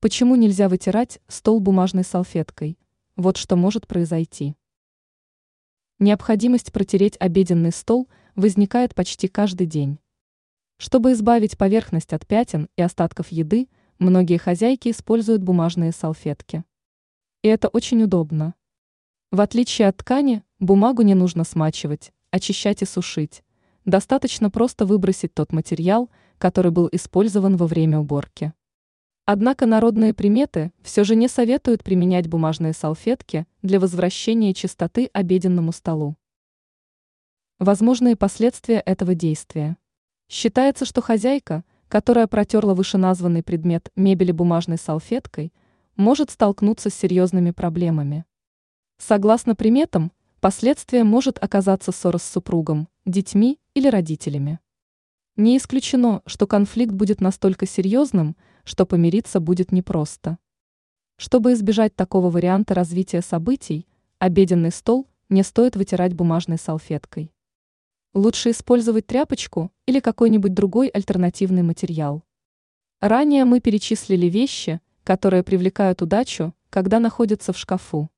Почему нельзя вытирать стол бумажной салфеткой? Вот что может произойти. Необходимость протереть обеденный стол возникает почти каждый день. Чтобы избавить поверхность от пятен и остатков еды, многие хозяйки используют бумажные салфетки. И это очень удобно. В отличие от ткани, бумагу не нужно смачивать, очищать и сушить. Достаточно просто выбросить тот материал, который был использован во время уборки. Однако народные приметы все же не советуют применять бумажные салфетки для возвращения чистоты обеденному столу. Возможные последствия этого действия. Считается, что хозяйка, которая протерла вышеназванный предмет мебели бумажной салфеткой, может столкнуться с серьезными проблемами. Согласно приметам, последствием может оказаться ссора с супругом, детьми или родителями. Не исключено, что конфликт будет настолько серьезным, что помириться будет непросто. Чтобы избежать такого варианта развития событий, обеденный стол не стоит вытирать бумажной салфеткой. Лучше использовать тряпочку или какой-нибудь другой альтернативный материал. Ранее мы перечислили вещи, которые привлекают удачу, когда находятся в шкафу.